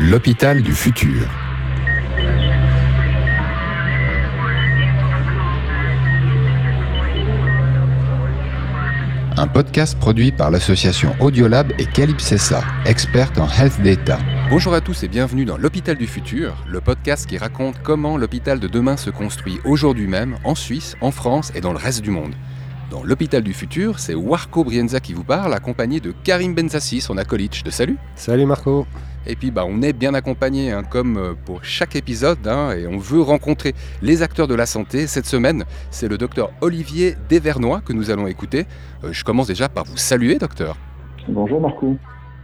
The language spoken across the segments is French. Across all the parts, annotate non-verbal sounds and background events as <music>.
L'hôpital du futur. Un podcast produit par l'association Audiolab et Calypsessa, experte en health data. Bonjour à tous et bienvenue dans l'hôpital du futur, le podcast qui raconte comment l'hôpital de demain se construit aujourd'hui même en Suisse, en France et dans le reste du monde. Dans l'hôpital du futur, c'est Warco Brienza qui vous parle, accompagné de Karim Benzassi, son acolyte. De salut Salut Marco et puis bah, on est bien accompagné, hein, comme euh, pour chaque épisode, hein, et on veut rencontrer les acteurs de la santé. Cette semaine, c'est le docteur Olivier Devernois que nous allons écouter. Euh, je commence déjà par vous saluer, docteur. Bonjour Marco.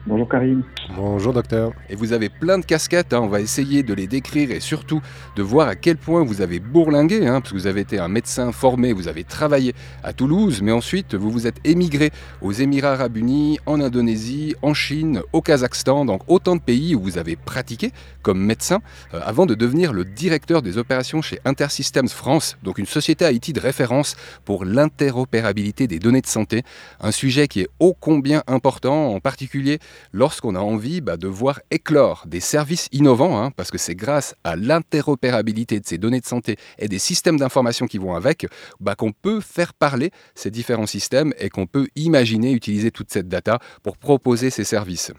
Bonjour Karim. Bonjour docteur. Et vous avez plein de casquettes, hein. on va essayer de les décrire et surtout de voir à quel point vous avez bourlingué, hein, parce que vous avez été un médecin formé, vous avez travaillé à Toulouse, mais ensuite vous vous êtes émigré aux Émirats arabes unis, en Indonésie, en Chine, au Kazakhstan, donc autant de pays où vous avez pratiqué comme médecin, euh, avant de devenir le directeur des opérations chez Intersystems France, donc une société IT de référence pour l'interopérabilité des données de santé, un sujet qui est ô combien important, en particulier lorsqu'on a envie bah, de voir éclore des services innovants, hein, parce que c'est grâce à l'interopérabilité de ces données de santé et des systèmes d'information qui vont avec, bah, qu'on peut faire parler ces différents systèmes et qu'on peut imaginer utiliser toute cette data pour proposer ces services.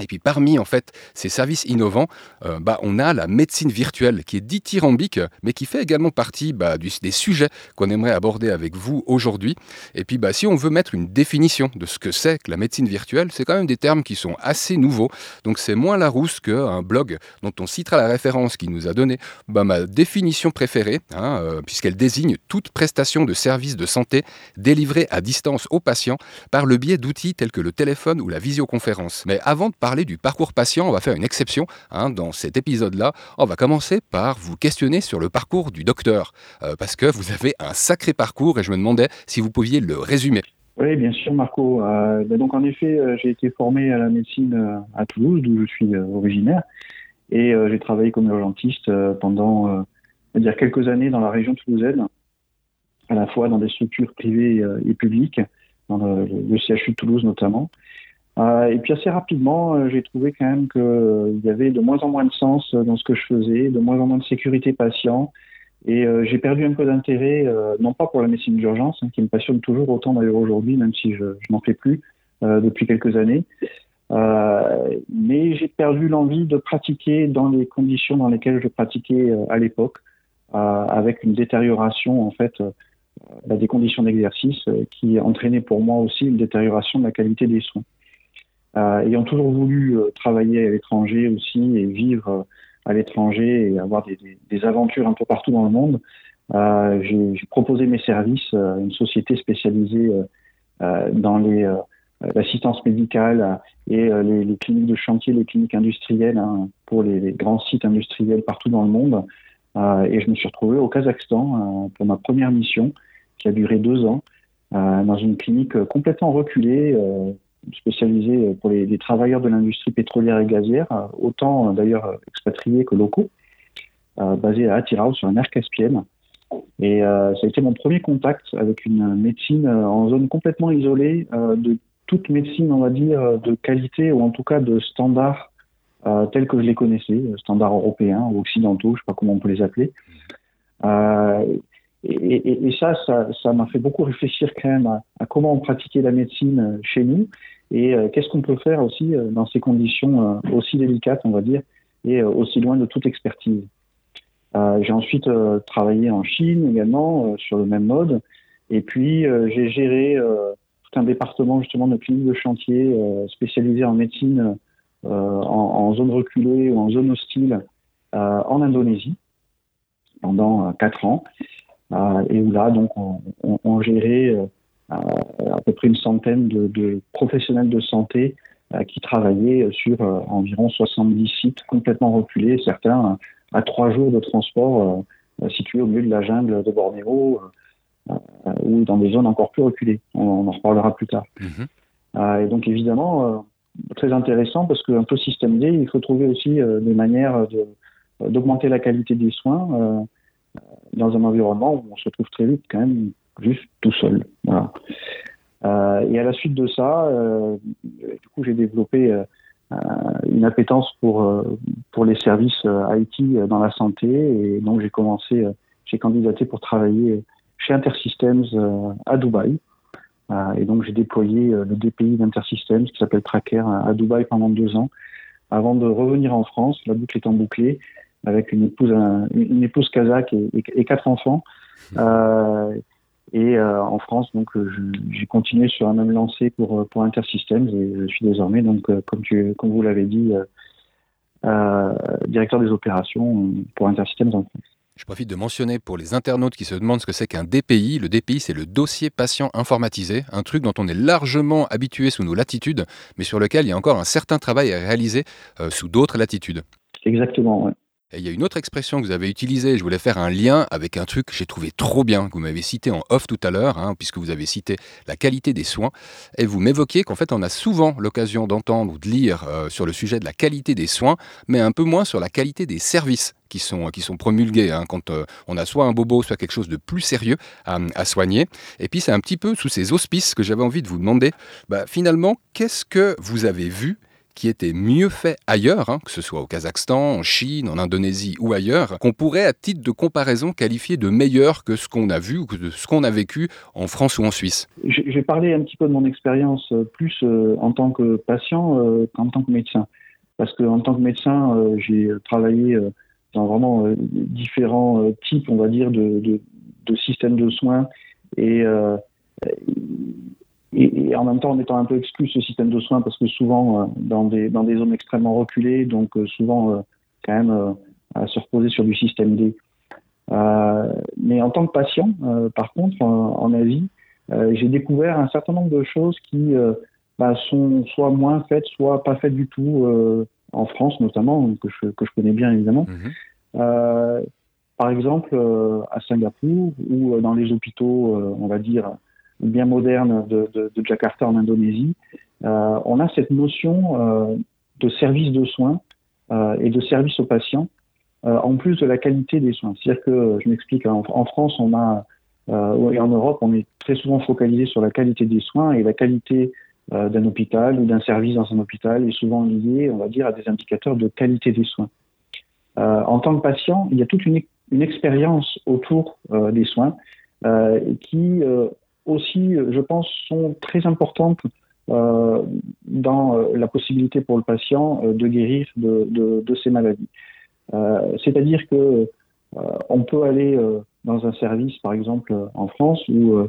Et puis parmi en fait ces services innovants, euh, bah, on a la médecine virtuelle qui est dithyrambique, mais qui fait également partie bah, des sujets qu'on aimerait aborder avec vous aujourd'hui. Et puis bah, si on veut mettre une définition de ce que c'est que la médecine virtuelle, c'est quand même des termes qui sont assez nouveaux. Donc c'est moins la rousse qu'un blog dont on citera la référence qui nous a donné bah, ma définition préférée, hein, euh, puisqu'elle désigne toute prestation de services de santé délivrée à distance aux patients par le biais d'outils tels que le téléphone ou la visioconférence. Mais avant du parcours patient, on va faire une exception hein, dans cet épisode-là. On va commencer par vous questionner sur le parcours du docteur, euh, parce que vous avez un sacré parcours et je me demandais si vous pouviez le résumer. Oui, bien sûr, Marco. Euh, ben donc, en effet, euh, j'ai été formé à la médecine à Toulouse, d'où je suis originaire, et j'ai travaillé comme urgentiste pendant dire quelques années dans la région toulousaine, à la fois dans des structures privées et publiques, dans le, le CHU de Toulouse notamment. Euh, et puis assez rapidement, euh, j'ai trouvé quand même qu'il euh, y avait de moins en moins de sens dans ce que je faisais, de moins en moins de sécurité patient. Et j'ai perdu un peu d'intérêt, non pas pour la médecine d'urgence, hein, qui me passionne toujours autant d'ailleurs aujourd'hui, même si je, je n'en fais plus depuis quelques années. mais j'ai perdu l'envie de pratiquer dans les conditions dans lesquelles je pratiquais à l'époque, avec une détérioration en fait bah, des conditions d'exercice qui entraînait pour moi aussi une détérioration de la qualité des soins. Euh, ayant toujours voulu euh, travailler à l'étranger aussi et vivre euh, à l'étranger et avoir des, aventures un peu partout dans le monde, j'ai proposé mes services à une société spécialisée dans l'assistance médicale et les, cliniques de chantier, les cliniques industrielles hein, pour les, grands sites industriels partout dans le monde. et je me suis retrouvé au Kazakhstan pour ma première mission qui a duré deux ans dans une clinique complètement reculée spécialisé pour les, travailleurs de l'industrie pétrolière et gazière, euh, autant euh, d'ailleurs expatriés que locaux, euh, basé à Atirau sur la mer Caspienne. Et ça a été mon premier contact avec une médecine en zone complètement isolée de toute médecine, on va dire, de qualité ou en tout cas de standards tels que je les connaissais, standards européens ou occidentaux, je ne sais pas comment on peut les appeler. Et, ça, ça m'a fait beaucoup réfléchir quand même à, comment on pratiquait la médecine chez nous. Et euh, qu'est-ce qu'on peut faire aussi euh, dans ces conditions euh, aussi délicates, on va dire, et aussi loin de toute expertise. j'ai ensuite travaillé en Chine également sur le même mode, et puis j'ai géré tout un département justement de clinique de chantier spécialisé en médecine en, en, zone reculée ou en zone hostile en Indonésie pendant quatre ans, et où là donc on, on, on gérait à peu près une centaine de, de professionnels de santé euh, qui travaillaient sur euh, environ 70 sites complètement reculés, certains à trois jours de transport euh, situés au milieu de la jungle de Bornéo ou dans des zones encore plus reculées. On, en reparlera plus tard. Mhm. et donc évidemment, très intéressant parce qu'un peu systémisé, il faut trouver aussi des manières d'augmenter la qualité des soins dans un environnement où on se trouve très vite quand même juste tout seul. Euh, et à la suite de ça, euh, du coup, j'ai développé euh, une appétence pour pour les services IT dans la santé et donc j'ai commencé, j'ai candidaté pour travailler chez Intersystems à Dubaï. et donc j'ai déployé le DPI d'Intersystems qui s'appelle Tracker à Dubaï pendant deux ans avant de revenir en France, la boucle étant bouclée, avec une épouse, une épouse kazakh et, quatre enfants. Euh, et euh, en France, donc, euh, j'ai continué sur un même lancé pour, pour Intersystems et je suis désormais, donc, comme, tu, comme vous l'avez dit, directeur des opérations pour Intersystems en France. Je profite de mentionner pour les internautes qui se demandent ce que c'est qu'un DPI. Le DPI, c'est le dossier patient informatisé, un truc dont on est largement habitué sous nos latitudes, mais sur lequel il y a encore un certain travail à réaliser sous d'autres latitudes. Exactement, oui. Et il y a une autre expression que vous avez utilisée, je voulais faire un lien avec un truc que j'ai trouvé trop bien, que vous m'avez cité en off tout à l'heure, hein, puisque vous avez cité la qualité des soins, et vous m'évoquiez qu'en fait on a souvent l'occasion d'entendre ou de lire euh, sur le sujet de la qualité des soins, mais un peu moins sur la qualité des services qui sont, qui sont promulgués hein, quand euh, on a soit un bobo, soit quelque chose de plus sérieux à, soigner. Et puis c'est un petit peu sous ces auspices que j'avais envie de vous demander, bah, finalement, qu'est-ce que vous avez vu qui était mieux fait ailleurs, hein, que ce soit au Kazakhstan, en Chine, en Indonésie ou ailleurs, qu'on pourrait à titre de comparaison qualifier de meilleur que ce qu'on a vu ou que ce qu'on a vécu en France ou en Suisse J'ai parlé un petit peu de mon expérience euh, plus euh, en tant que patient euh, qu'en tant que médecin. Parce qu'en tant que médecin, j'ai travaillé dans vraiment différents types, on va dire, de, systèmes de soins. Et et, en même temps en étant un peu exclu ce système de soins parce que souvent euh, dans, des, dans des zones extrêmement reculées, donc euh, souvent euh, quand même à se reposer sur du système D. mais en tant que patient, par contre, en, Asie, j'ai découvert un certain nombre de choses qui bah, sont soit moins faites, soit pas faites du tout en France notamment, que je, que je connais bien évidemment. Mhm. par exemple, à Singapour ou dans les hôpitaux, on va dire, bien moderne de, Jakarta en Indonésie, euh, on a cette notion euh, de service de soins euh, et de service aux patients, en plus de la qualité des soins. C'est-à-dire que, je m'explique, en, en, France, on a, et en Europe, on est très souvent focalisé sur la qualité des soins et la qualité d'un hôpital ou d'un service dans un hôpital est souvent liée, on va dire, à des indicateurs de qualité des soins. en tant que patient, il y a toute une expérience autour des soins qui aussi, je pense, sont très importantes euh, dans euh, la possibilité pour le patient euh, de guérir de, de, ces maladies. Euh, C'est-à-dire que euh, on peut aller dans un service, par exemple en France, où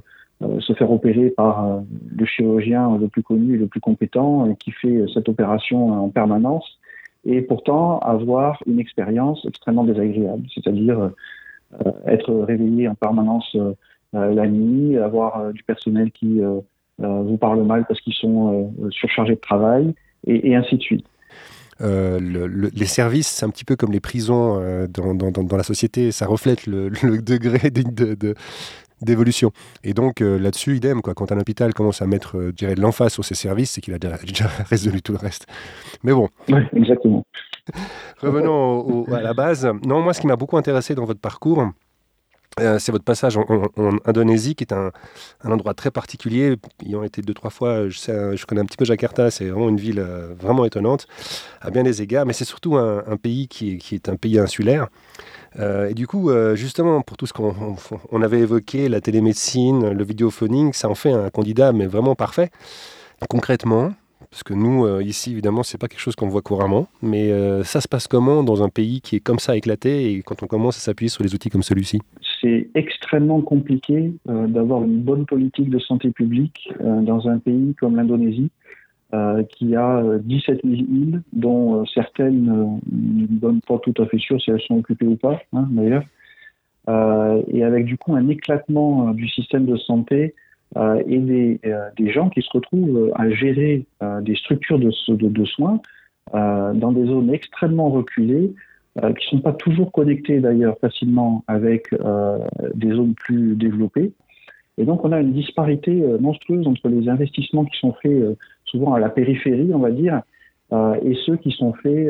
se faire opérer par le chirurgien le plus connu et le plus compétent qui fait cette opération en permanence, et pourtant avoir une expérience extrêmement désagréable, c'est-à-dire être réveillé en permanence euh, la nuit, avoir euh, du personnel qui euh, vous parle mal parce qu'ils sont surchargés de travail, et, ainsi de suite. le, les services, c'est un petit peu comme les prisons dans, dans, dans, la société, ça reflète le, <laughs> le degré d'évolution. Et donc là-dessus, idem, quoi. quand un hôpital commence à mettre euh, de l'emphase sur ses services, c'est qu'il a déjà, <laughs> résolu tout le reste. Mais bon. Oui, exactement. <laughs> Revenons à la base. Non, moi, ce qui m'a beaucoup intéressé dans votre parcours, euh, c'est votre passage en, Indonésie, qui est un, endroit très particulier. Ayant été deux, trois fois, je, sais, je connais un petit peu Jakarta, c'est vraiment une ville euh, vraiment étonnante, à bien des égards, mais c'est surtout un, pays qui est, un pays insulaire. Euh, et du coup, justement, pour tout ce qu'on avait évoqué, la télémédecine, le vidéophoning, ça en fait un candidat, mais vraiment parfait. Concrètement, parce que nous, euh, ici, évidemment, c'est pas quelque chose qu'on voit couramment. Mais euh, ça se passe comment dans un pays qui est comme ça éclaté et quand on commence à s'appuyer sur des outils comme celui-ci? C'est extrêmement compliqué euh, d'avoir une bonne politique de santé publique dans un pays comme l'Indonésie, qui a 17 000 îles, dont certaines ne donnent pas tout à fait sûr si elles sont occupées ou pas, hein, d'ailleurs. et avec du coup un éclatement du système de santé euh, et des, euh, des, gens qui se retrouvent à gérer euh, des structures de soins dans des zones extrêmement reculées, qui ne sont pas toujours connectées d'ailleurs facilement avec des zones plus développées. Et donc on a une disparité monstrueuse entre les investissements qui sont faits souvent à la périphérie, on va dire, et ceux qui sont faits,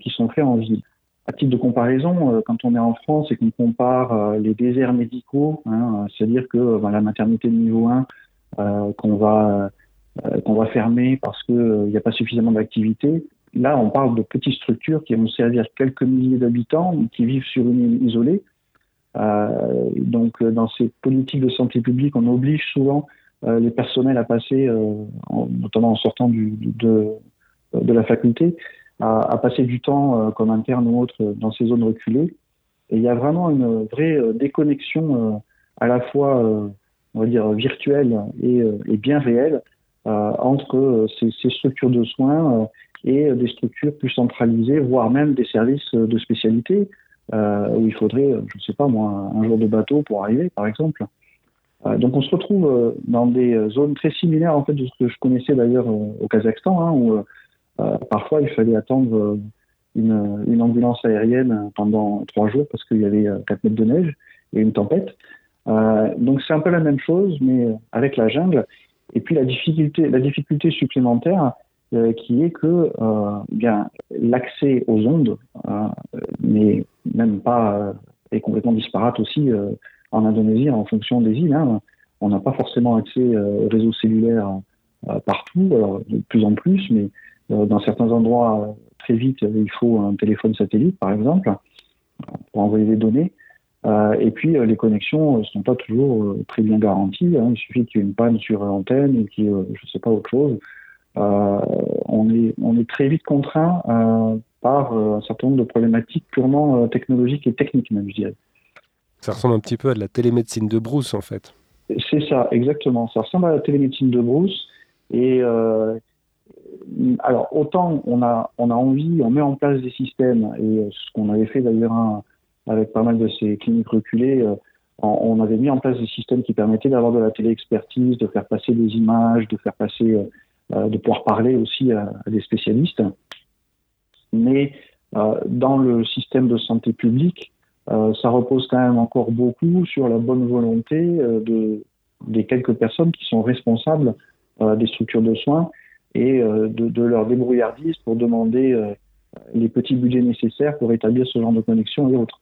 qui sont faits en ville. À titre de comparaison, euh, quand on est en France et qu'on compare euh, les déserts médicaux, hein, c'est-à-dire que ben, la maternité de niveau 1 qu'on va fermer parce qu'il n'y a pas suffisamment d'activité, là, on parle de petites structures qui vont servir quelques milliers d'habitants, qui vivent sur une île isolée. Euh, donc, dans ces politiques de santé publique, on oblige souvent les personnels à passer, notamment en sortant de la faculté, à, passer du temps comme interne ou autre dans ces zones reculées. Et il y a vraiment une vraie déconnexion à la fois, on va dire, virtuelle et, bien réelle entre ces, structures de soins et des structures plus centralisées, voire même des services de spécialité, euh, où il faudrait, je ne sais pas moi, un jour de bateau pour arriver, par exemple. Euh, donc on se retrouve euh, dans des zones très similaires en fait de ce que je connaissais d'ailleurs au Kazakhstan, hein, où parfois il fallait attendre une, une, ambulance aérienne pendant trois jours parce qu'il y avait 4 mètres de neige et une tempête. donc c'est un peu la même chose, mais avec la jungle. Et puis la difficulté, supplémentaire, euh, qui est que euh, l'accès aux ondes euh, même pas est complètement disparate aussi en Indonésie en fonction des îles. Hein. On n'a pas forcément accès au réseau cellulaire partout, de plus en plus, mais dans certains endroits très vite il faut un téléphone satellite par exemple pour envoyer des données. et puis les connexions ne sont pas toujours très bien garanties. Hein. Il suffit qu'il y ait une panne sur l'antenne ou qu'il y ait, je sais pas, autre chose. Euh, on, est, on est très vite contraint euh, par euh, un certain nombre de problématiques purement technologiques et techniques, même, je dirais. Ça ressemble un petit peu à de la télémédecine de Bruce, en fait. C'est ça, exactement. Ça ressemble à la télémédecine de Bruce. Et alors, autant on a, on a envie, on met en place des systèmes, et ce qu'on avait fait d'ailleurs avec pas mal de ces cliniques reculées, on avait mis en place des systèmes qui permettaient d'avoir de la téléexpertise, de faire passer des images, de faire passer euh, de pouvoir parler aussi à, des spécialistes. Mais euh, dans le système de santé publique, euh, ça repose quand même encore beaucoup sur la bonne volonté de, des quelques personnes qui sont responsables des structures de soins et de, leur débrouillardise pour demander les petits budgets nécessaires pour établir ce genre de connexion et autres.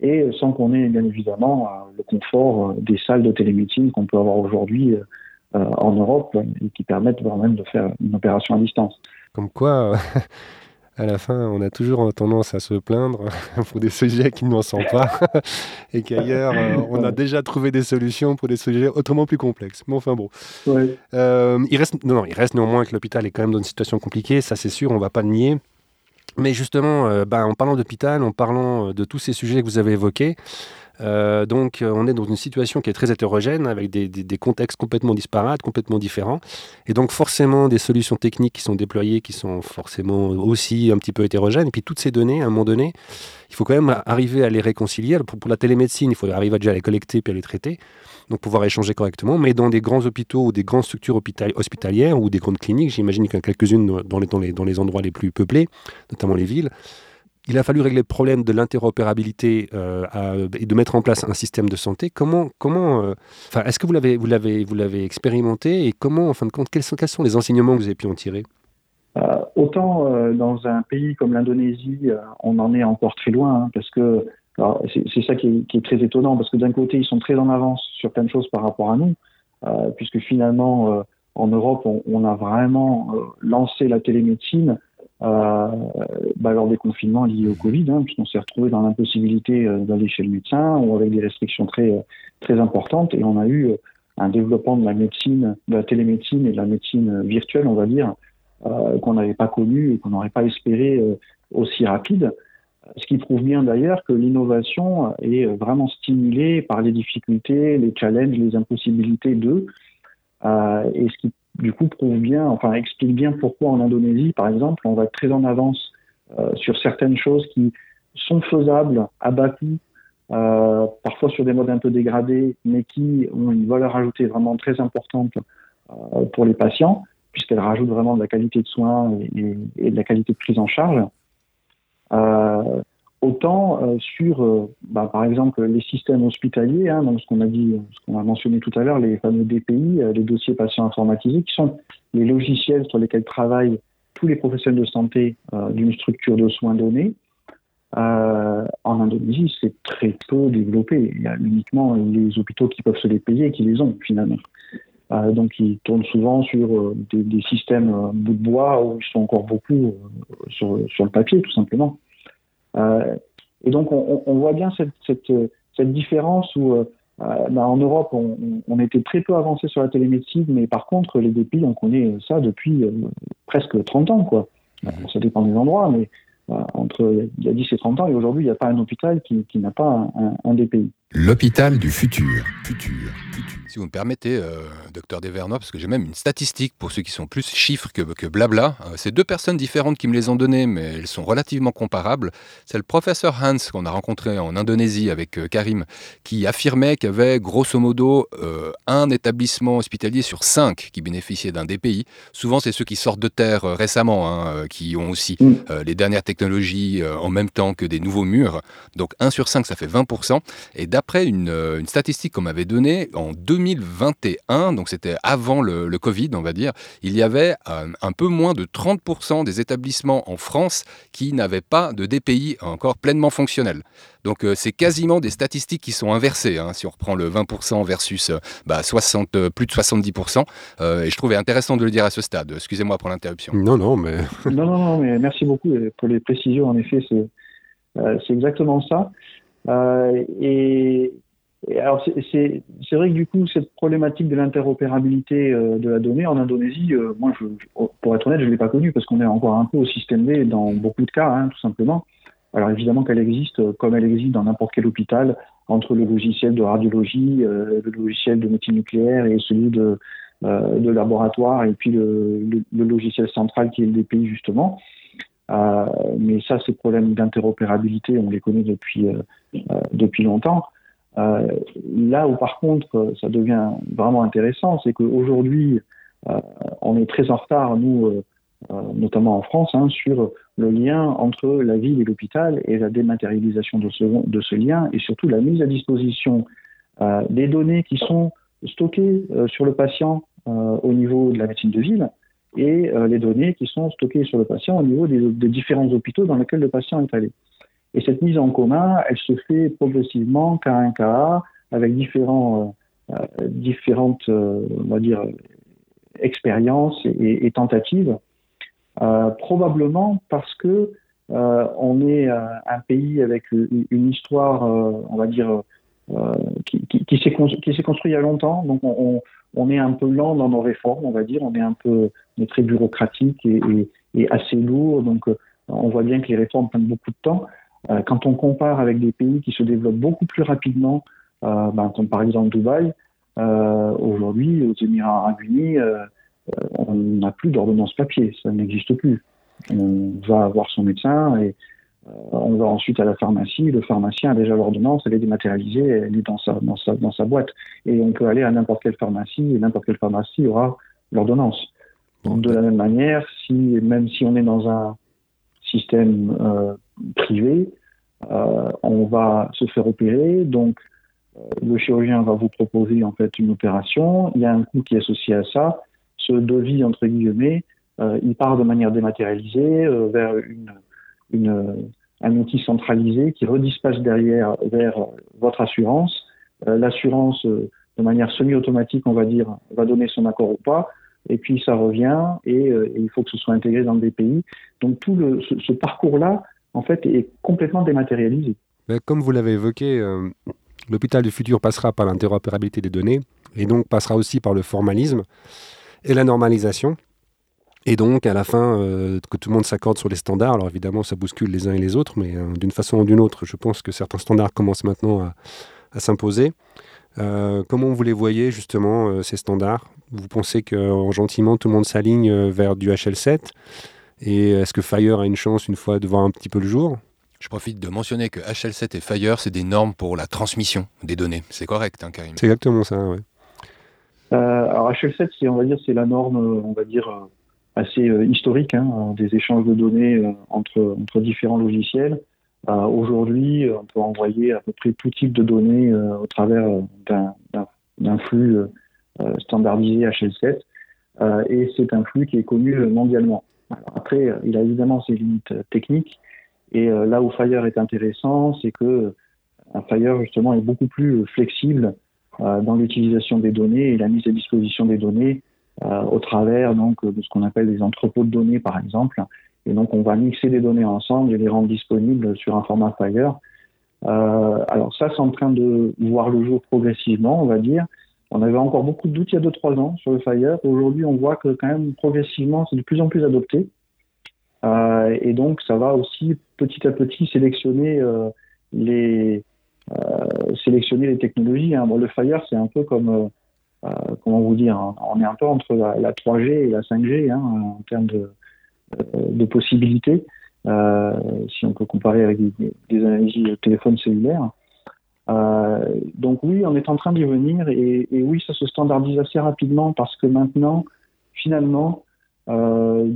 Et sans qu'on ait bien évidemment le confort des salles de télémédecine qu'on peut avoir aujourd'hui euh, en Europe et qui permettent même de faire une opération à distance. Comme quoi, à la fin, on a toujours tendance à se plaindre <laughs> pour des sujets qui ne n'en sont pas <laughs> et qu'ailleurs, euh, on a déjà trouvé des solutions pour des sujets autrement plus complexes. Mais enfin bon. Euh, il, reste, non, non, il reste néanmoins que l'hôpital est quand même dans une situation compliquée, ça c'est sûr, on ne va pas le nier. Mais justement, bah, en parlant d'hôpital, en parlant de tous ces sujets que vous avez évoqués, euh, donc, euh, on est dans une situation qui est très hétérogène, avec des, contextes complètement disparates, complètement différents. Et donc, forcément, des solutions techniques qui sont déployées qui sont forcément aussi un petit peu hétérogènes. Et puis, toutes ces données, à un moment donné, il faut quand même arriver à les réconcilier. Pour, la télémédecine, il faut arriver à déjà les collecter puis à les traiter, donc pouvoir échanger correctement. Mais dans des grands hôpitaux ou des grandes structures hospitalières ou des grandes cliniques, j'imagine qu'il y en a quelques-unes dans les endroits les plus peuplés, notamment les villes, il a fallu régler le problème de l'interopérabilité euh, et de mettre en place un système de santé. Comment, comment, euh, est-ce que vous l'avez, vous l'avez, vous l'avez expérimenté et comment, en fin de compte, quels sont, les enseignements que vous avez pu en tirer? Euh, Autant dans un pays comme l'Indonésie, on en est encore très loin, hein, parce que c'est, ça qui est, très étonnant, parce que d'un côté, ils sont très en avance sur plein de choses par rapport à nous, puisque finalement, en Europe, on, a vraiment lancé la télémédecine bah, lors des confinements liés au Covid, hein, puisqu'on s'est retrouvé dans l'impossibilité euh, d'aller chez le médecin ou avec des restrictions très, très importantes. Et on a eu euh, un développement de la médecine, de la télémédecine et de la médecine virtuelle, on va dire, euh, qu'on n'avait pas connu et qu'on n'aurait pas espéré aussi rapide. Ce qui prouve bien d'ailleurs que l'innovation est vraiment stimulée par les difficultés, les challenges, les impossibilités d'eux. Euh, et ce qui du coup prouve bien, enfin explique bien pourquoi en Indonésie, par exemple, on va être très en avance euh, sur certaines choses qui sont faisables à bas coût, euh, parfois sur des modes un peu dégradés, mais qui ont une valeur ajoutée vraiment très importante euh, pour les patients, puisqu'elles rajoutent vraiment de la qualité de soins et, et, de la qualité de prise en charge. Autant euh, sur, euh, bah, par exemple, les systèmes hospitaliers, hein, donc ce qu'on a mentionné tout à l'heure, les fameux DPI, euh, les dossiers patients informatisés, qui sont les logiciels sur lesquels travaillent tous les professionnels de santé d'une structure de soins donnée. en Indonésie, c'est très peu développé. Il y a uniquement les hôpitaux qui peuvent se les payer et qui les ont finalement. donc ils tournent souvent sur des, systèmes bout de bois où ils sont encore beaucoup sur, le papier tout simplement. Et donc on, on, voit bien cette, cette, cette différence où bah, en Europe on, on, était très peu avancé sur la télémédecine, mais par contre les deux pays on connaît ça depuis presque 30 ans quoi. Mhm. Ça dépend des endroits, mais entre il y a 10 et 30 ans et aujourd'hui il n'y a pas un hôpital qui, qui n'a pas un, un DPI. L'hôpital du futur. futur. Si vous me permettez, euh, docteur Devernois, parce que j'ai même une statistique pour ceux qui sont plus chiffres que, que blabla. Euh, c'est deux personnes différentes qui me les ont données, mais elles sont relativement comparables. C'est le professeur Hans qu'on a rencontré en Indonésie avec euh, Karim, qui affirmait qu'il y avait grosso modo un établissement hospitalier sur cinq qui bénéficiait d'un DPI. Souvent, c'est ceux qui sortent de terre récemment, hein, qui ont aussi mm. les dernières technologies en même temps que des nouveaux murs. Donc 1 sur 5, ça fait 20%. Et d'après une, une statistique qu'on m'avait donnée, en 2021, donc c'était avant le, Covid, on va dire, il y avait euh, un peu moins de 30% des établissements en France qui n'avaient pas de DPI encore pleinement fonctionnel. Donc euh, c'est quasiment des statistiques qui sont inversées, hein, si on reprend le 20% versus euh, bah, 60, plus de 70%. et je trouvais intéressant de le dire à ce stade. Excusez-moi pour l'interruption. Non, non, mais... <laughs> non, non, non, mais merci beaucoup pour les précisions. En effet, c'est, c'est exactement ça. Et, alors c'est vrai que du coup cette problématique de l'interopérabilité euh, de la donnée en Indonésie, euh, moi je, pour être honnête je l'ai pas connue parce qu'on est encore un peu au système D dans beaucoup de cas hein, tout simplement. Alors évidemment qu'elle existe euh, comme elle existe dans n'importe quel hôpital entre le logiciel de radiologie, le logiciel de médecine nucléaire et celui de, de laboratoire et puis le, le, logiciel central qui est le DPI justement. Mais ça ces problèmes d'interopérabilité on les connaît depuis depuis longtemps. Euh, là où par contre ça devient vraiment intéressant, c'est qu'aujourd'hui euh, on est très en retard, nous, euh, notamment en France, hein, sur le lien entre la ville et l'hôpital et la dématérialisation de ce, de ce lien et surtout la mise à disposition des données qui sont stockées sur le patient au niveau de la médecine de ville et les données qui sont stockées sur le patient au niveau des, différents hôpitaux dans lesquels le patient est allé. Et cette mise en commun, elle se fait progressivement cas un cas avec différents, euh, euh, différentes, euh, expériences et, tentatives, euh, probablement parce que euh, on est un pays avec une histoire, on va dire, qui, qui, qui s'est construit il y a longtemps. Donc on, on, est un peu lent dans nos réformes, on va dire. On est un peu, on très bureaucratique et, assez lourd. Donc on voit bien que les réformes prennent beaucoup de temps. Euh, quand on compare avec des pays qui se développent beaucoup plus rapidement, euh, ben, comme par exemple Dubaï, euh, aujourd'hui, aux Émirats arabes unis, on n'a plus d'ordonnance papier, ça n'existe plus. On va voir son médecin et on va ensuite à la pharmacie. Le pharmacien a déjà l'ordonnance, elle est dématérialisée, elle est dans sa, dans sa, dans sa boîte. Et on peut aller à n'importe quelle pharmacie et n'importe quelle pharmacie aura l'ordonnance. De la même manière, si, même si on est dans un système euh, privé, euh, on va se faire opérer. Donc, euh, le chirurgien va vous proposer en fait une opération. Il y a un coût qui est associé à ça. Ce devis entre guillemets, il part de manière dématérialisée vers une, une, un outil centralisé qui redispatche derrière vers votre assurance. L'assurance, de manière semi-automatique, on va dire, va donner son accord ou pas et puis ça revient et, il faut que ce soit intégré dans le DPI. Donc tout ce, parcours-là, en fait, est complètement dématérialisé. Comme vous l'avez évoqué, euh, l'hôpital du futur passera par l'interopérabilité des données et donc passera aussi par le formalisme et la normalisation. Et donc, à la fin, euh, que tout le monde s'accorde sur les standards. Alors évidemment, ça bouscule les uns et les autres, mais euh, d'une façon ou d'une autre, je pense que certains standards commencent maintenant à, à s'imposer. comment vous les voyez justement, ces standards? Vous pensez que gentiment, tout le monde s'aligne vers du HL7 et est-ce que Fire a une chance une fois de voir un petit peu le jour? Je profite de mentionner que HL7 et Fire, c'est des normes pour la transmission des données. C'est correct, hein, Karim? C'est exactement ça, oui. Euh, alors HL7, c'est, on va dire, c'est la norme, euh, on va dire, euh, assez historique hein, des échanges de données entre, entre différents logiciels. aujourd'hui, on peut envoyer à peu près tout type de données au travers d'un, flux standardisé HL7. et c'est un flux qui est connu mondialement après, il a évidemment ses limites techniques. Et euh, là où Fire est intéressant, c'est que Fire justement est beaucoup plus flexible dans l'utilisation des données et la mise à disposition des données au travers donc de ce qu'on appelle des entrepôts de données par exemple. Et donc on va mixer des données ensemble et les rendre disponibles sur un format Fire. alors ça c'est en train de voir le jour progressivement, on va dire. On avait encore beaucoup de doutes il y a 2-3 ans sur le Fire. Aujourd'hui, on voit que quand même progressivement, c'est de plus en plus adopté. Euh, et donc, ça va aussi petit à petit sélectionner euh, les euh, sélectionner les technologies. Hein. Le Fire, c'est un peu comme comment vous dire, hein. on est un peu entre la, 3G et la 5G hein, en termes de, de possibilités. si on peut comparer avec des, des analyses de téléphone cellulaire. Euh, donc oui, on est en train d'y venir et, oui, ça se standardise assez rapidement parce que maintenant, finalement, euh,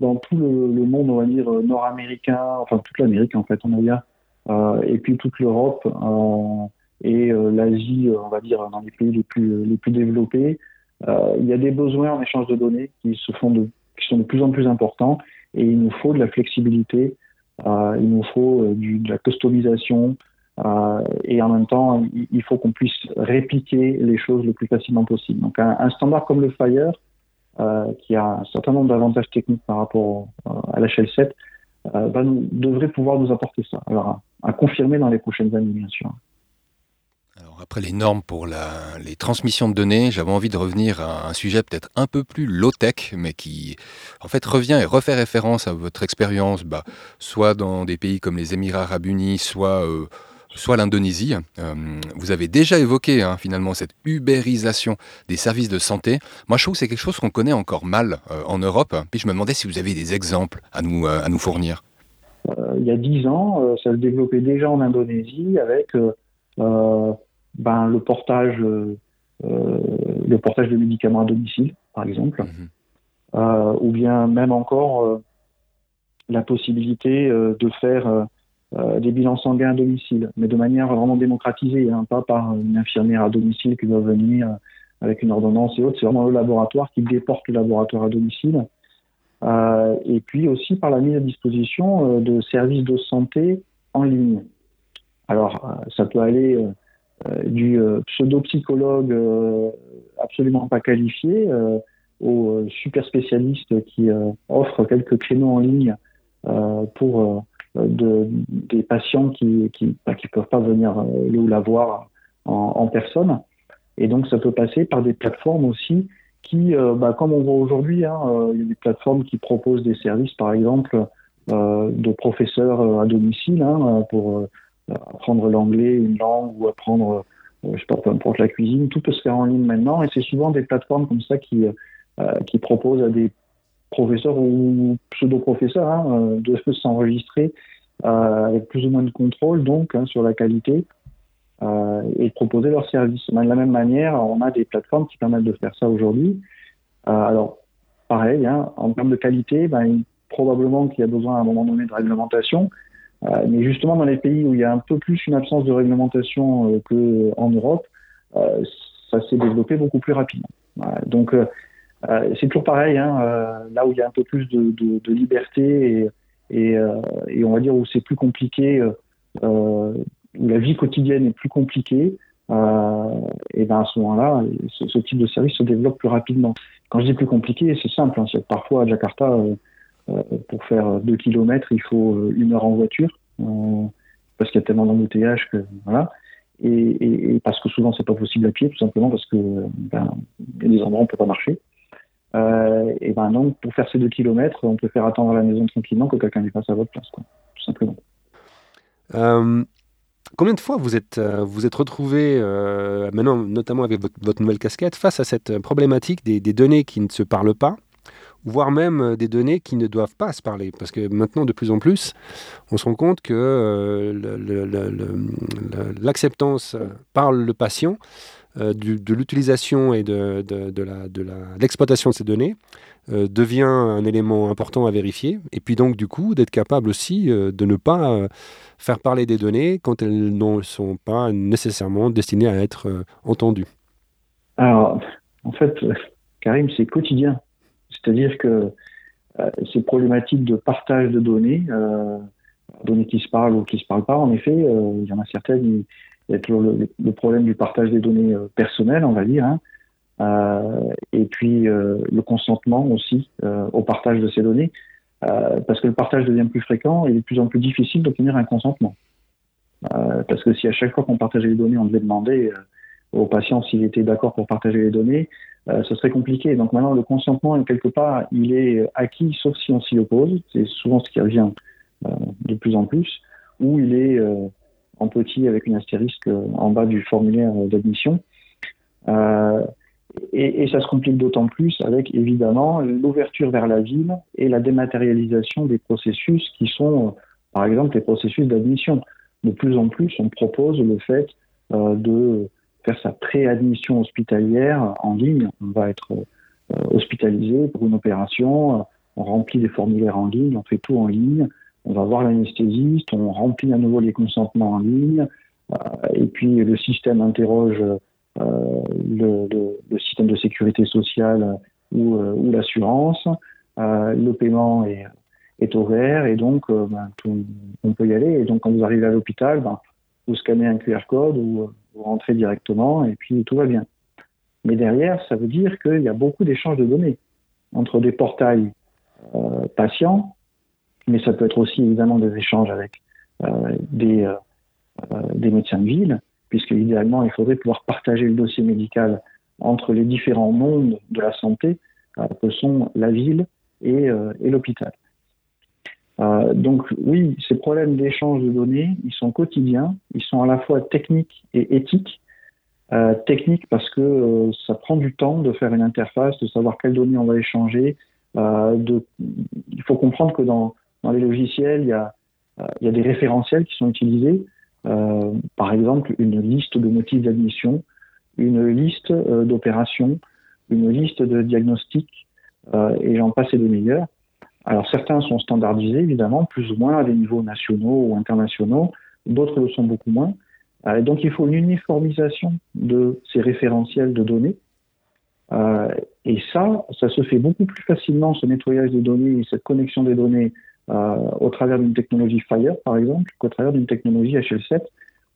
dans tout le, monde, on va dire nord-américain, enfin toute l'Amérique en fait, on dire, euh, et puis toute l'Europe euh, et euh, l'Asie, on va dire dans les pays les plus développés, il y a des besoins en échange de données qui sont de plus en plus importants et il nous faut de la flexibilité, il nous faut de la customisation, euh, et en même temps, il, faut qu'on puisse répliquer les choses le plus facilement possible. Donc un, standard comme le Fire, euh, qui a un certain nombre d'avantages techniques par rapport euh, à la Shell 7, va nous, devrait pouvoir nous apporter ça. Alors à, confirmer dans les prochaines années, bien sûr. Alors après les normes pour les transmissions de données, j'avais envie de revenir à un sujet peut-être un peu plus low-tech, mais qui en fait revient et refait référence à votre expérience, bah, soit dans des pays comme les Émirats arabes unis, soit soit l'Indonésie. Euh, vous avez déjà évoqué hein, finalement cette ubérisation des services de santé. Moi, je trouve que c'est quelque chose qu'on connaît encore mal euh, en Europe. Puis je me demandais si vous avez des exemples à nous, euh, à nous fournir. il y a dix ans, ça se développait déjà en Indonésie avec ben, le portage, le portage de médicaments à domicile, par exemple, mhm. ou bien même encore la possibilité de faire euh, des bilans sanguins à domicile, mais de manière vraiment démocratisée, hein, pas par une infirmière à domicile qui doit venir euh, avec une ordonnance et autres. C'est vraiment le laboratoire qui déporte le laboratoire à domicile. Euh, et puis aussi par la mise à disposition de services de santé en ligne. Alors, ça peut aller du pseudo-psychologue absolument pas qualifié au super spécialiste qui offre quelques créneaux en ligne pour de, des patients qui ne bah, qui peuvent pas venir euh, le ou la voir en, personne. Et donc, ça peut passer par des plateformes aussi qui, euh, bah, comme on voit aujourd'hui, hein, euh, il y a des plateformes qui proposent des services, par exemple, euh, de professeurs à domicile hein, pour apprendre l'anglais, une langue ou apprendre, je sais pas, peu importe la cuisine. Tout peut se faire en ligne maintenant et c'est souvent des plateformes comme ça qui, qui proposent à des professeur ou pseudo-professeur hein, euh, de <laughs> s'enregistrer euh, avec plus ou moins de contrôle donc hein, sur la qualité euh, et proposer leurs services. De la même manière, on a des plateformes qui permettent de faire ça aujourd'hui. alors, pareil, hein, en termes de qualité, ben, probablement qu'il y a besoin à un moment donné de réglementation, mais justement dans les pays où il y a un peu plus une absence de réglementation qu'en Europe, ça s'est développé beaucoup plus rapidement. donc, euh, c'est toujours pareil, hein, euh, là où il y a un peu plus de, liberté et, euh, on va dire où c'est plus compliqué, où la vie quotidienne est plus compliquée, et ben à ce moment-là, ce, ce, type de service se développe plus rapidement. Quand je dis plus compliqué, c'est simple. Hein, parfois à Jakarta, pour faire 2 km, il faut une heure en voiture, parce qu'il y a tellement d'embouteillages que voilà. Et, parce que souvent c'est pas possible à pied, tout simplement parce que ben, y a des endroits où on peut pas marcher. Euh, et ben donc, pour faire ces deux kilomètres, on faire attendre à la maison tranquillement que quelqu'un passe à votre place, quoi, tout simplement. Euh, combien de fois vous êtes, euh, vous êtes retrouvé, euh, maintenant notamment avec votre, nouvelle casquette, face à cette problématique des, données qui ne se parlent pas, voire même des données qui ne doivent pas se parler Parce que maintenant, de plus en plus, on se rend compte que l'acceptance par le patient euh, de l'utilisation et de, l'exploitation de, ces données euh, devient un élément important à vérifier. Et puis donc, du coup, d'être capable aussi euh, de ne pas faire parler des données quand elles ne sont pas nécessairement destinées à être entendues. Alors, en fait, Karim, c'est quotidien. C'est-à-dire que ces problématiques de partage de données, données qui se parlent ou qui se parlent pas, en effet, il y en a certaines il y a toujours le, problème du partage des données personnelles, on va dire, hein. et puis le consentement aussi au partage de ces données, parce que le partage devient plus fréquent et de plus en plus difficile d'obtenir un consentement. parce que si à chaque fois qu'on partageait les données, on devait demander au patient s'il était d'accord pour partager les données, euh, ce serait compliqué. Donc maintenant, le consentement, quelque part, il est acquis, sauf si on s'y oppose. C'est souvent ce qui revient euh, de plus en plus, ou il est euh, en petit avec une astérisque en bas du formulaire d'admission. Et, et, ça se complique d'autant plus avec évidemment l'ouverture vers la ville et la dématérialisation des processus qui sont, par exemple, les processus d'admission. De plus en plus, on propose le fait de faire sa préadmission hospitalière en ligne. On va être euh, hospitalisé pour une opération, on remplit des formulaires en ligne, on fait tout en ligne, on va voir l'anesthésiste, on remplit à nouveau les consentements en ligne, euh, et puis le système interroge euh, le, système de sécurité sociale ou, l'assurance, le paiement est, est au vert, et donc ben, on peut y aller. Et donc quand vous arrivez à l'hôpital, ben, vous scannez un QR code ou vous rentrez directement et puis tout va bien. Mais derrière, ça veut dire qu'il y a beaucoup d'échanges de données entre des portails euh, patients, mais ça peut être aussi évidemment des échanges avec euh, des, euh, des médecins de ville, puisque idéalement, il faudrait pouvoir partager le dossier médical entre les différents mondes de la santé que sont la ville et l'hôpital. Euh, donc oui, ces problèmes d'échange de données, ils sont quotidiens, ils sont à la fois techniques et éthiques. Euh, techniques parce que euh, ça prend du temps de faire une interface, de savoir quelles données on va échanger. Il faut comprendre que dans, les logiciels, il y, a, il y a des référentiels qui sont utilisés. par exemple, une liste de motifs d'admission, une liste d'opérations, une liste de diagnostics, et j'en passe et des meilleurs. Alors certains sont standardisés, évidemment, plus ou moins à des niveaux nationaux ou internationaux, d'autres le sont beaucoup moins. Euh, donc il faut une uniformisation de ces référentiels de données. Euh, et ça, ça se fait beaucoup plus facilement, ce nettoyage des données et cette connexion des données euh, au travers d'une technologie Fire, par exemple, qu'au travers d'une technologie HL7,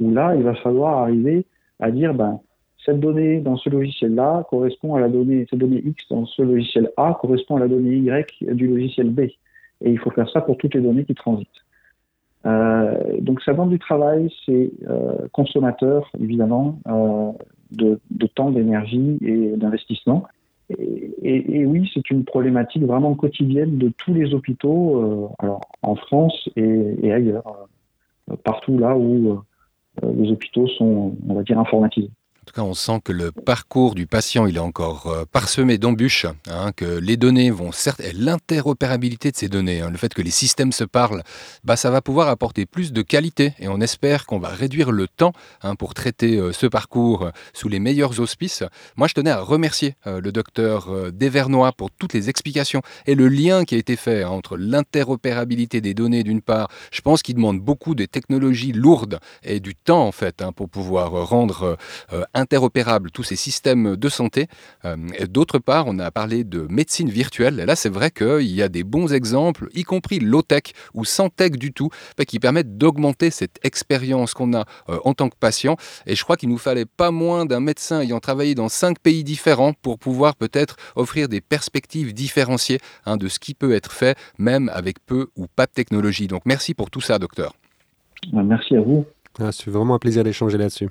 où là, il va falloir arriver à dire, ben, cette donnée dans ce logiciel-là correspond à la donnée, cette donnée X dans ce logiciel A correspond à la donnée Y du logiciel B. Et il faut faire ça pour toutes les données qui transitent. Euh, donc ça demande du travail, c'est euh, consommateur évidemment euh, de, temps, d'énergie et d'investissement. Et, oui, c'est une problématique vraiment quotidienne de tous les hôpitaux, alors en France et, et ailleurs, partout là où les hôpitaux sont, on va dire, informatisés. En tout cas, on sent que le parcours du patient, il est encore euh, parsemé d'embûches, hein, que les données vont certes, l'interopérabilité de ces données, hein, le fait que les systèmes se parlent, bah, ça va pouvoir apporter plus de qualité et on espère qu'on va réduire le temps hein, pour traiter euh, ce parcours euh, sous les meilleurs auspices. Moi, je tenais à remercier le docteur Devernois pour toutes les explications et le lien qui a été fait entre l'interopérabilité des données d'une part. Je pense qu'il demande beaucoup des technologies lourdes et du temps en fait pour pouvoir rendre interopérables tous ces systèmes de santé. Euh, d'autre part, on a parlé de médecine virtuelle. Et là, c'est vrai qu'il y a des bons exemples, y compris low-tech ou sans tech du tout, bah, qui permettent d'augmenter cette expérience qu'on a euh, en tant que patient. Et je crois qu'il nous fallait pas moins d'un médecin ayant travaillé dans cinq pays différents pour pouvoir peut-être offrir des perspectives différenciées hein, de ce qui peut être fait, même avec peu ou pas de technologie. Donc merci pour tout ça, docteur. Merci à vous. Ah, c'est vraiment un plaisir d'échanger là-dessus.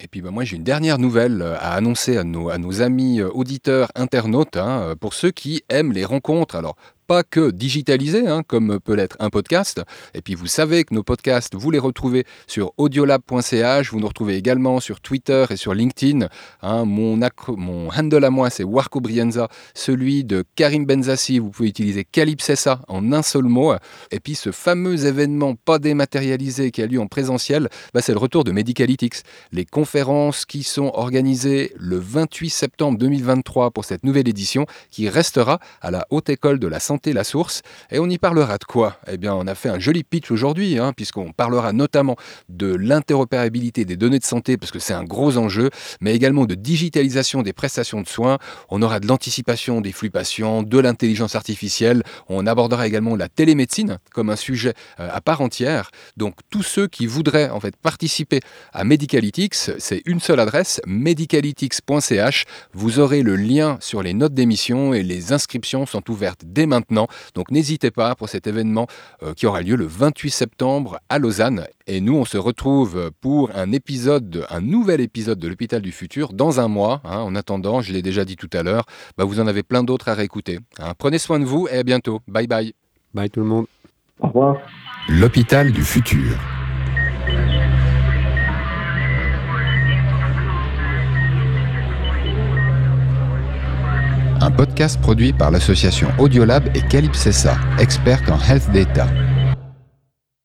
Et puis ben, moi j'ai une dernière nouvelle euh, à annoncer à nos, à nos amis euh, auditeurs, internautes, hein, euh, pour ceux qui aiment les rencontres. Alors pas que digitalisé, hein, comme peut l'être un podcast. Et puis vous savez que nos podcasts, vous les retrouvez sur audiolab.ch, vous nous retrouvez également sur Twitter et sur LinkedIn. Hein, mon, handle à moi, c'est Warco Brienza, celui de Karim Benzassi, vous pouvez utiliser Calypsessa en un seul mot. Et puis ce fameux événement pas dématérialisé qui a lieu en présentiel, bah, c'est le retour de Medicalytics. Les conférences qui sont organisées le 28 septembre 2023 pour cette nouvelle édition qui restera à la Haute École de la Santé La Source. Et on y parlera de quoi? Eh bien, on a fait un joli pitch aujourd'hui, hein, puisqu'on parlera notamment de l'interopérabilité des données de santé, parce que c'est un gros enjeu, mais également de digitalisation des prestations de soins. On aura de l'anticipation des flux patients, de l'intelligence artificielle. On abordera également la télémédecine comme un sujet euh, à part entière. Donc, tous ceux qui voudraient en fait participer à Medicalytics, c'est une seule adresse, medicalytics.ch. Vous aurez le lien sur les notes d'émission et les inscriptions sont ouvertes dès maintenant. Donc n'hésitez pas pour cet événement euh, qui aura lieu le 28 septembre à Lausanne. Et nous, on se retrouve pour un épisode, un nouvel épisode de l'hôpital du futur dans un mois. Hein. en attendant, je l'ai déjà dit tout à l'heure, bah, vous en avez plein d'autres à réécouter. Hein. Prenez soin de vous et à bientôt. Bye bye. Bye tout le monde. Au revoir. L'hôpital du futur. Un podcast produit par l'association Audiolab et Calypsessa, experte en health data.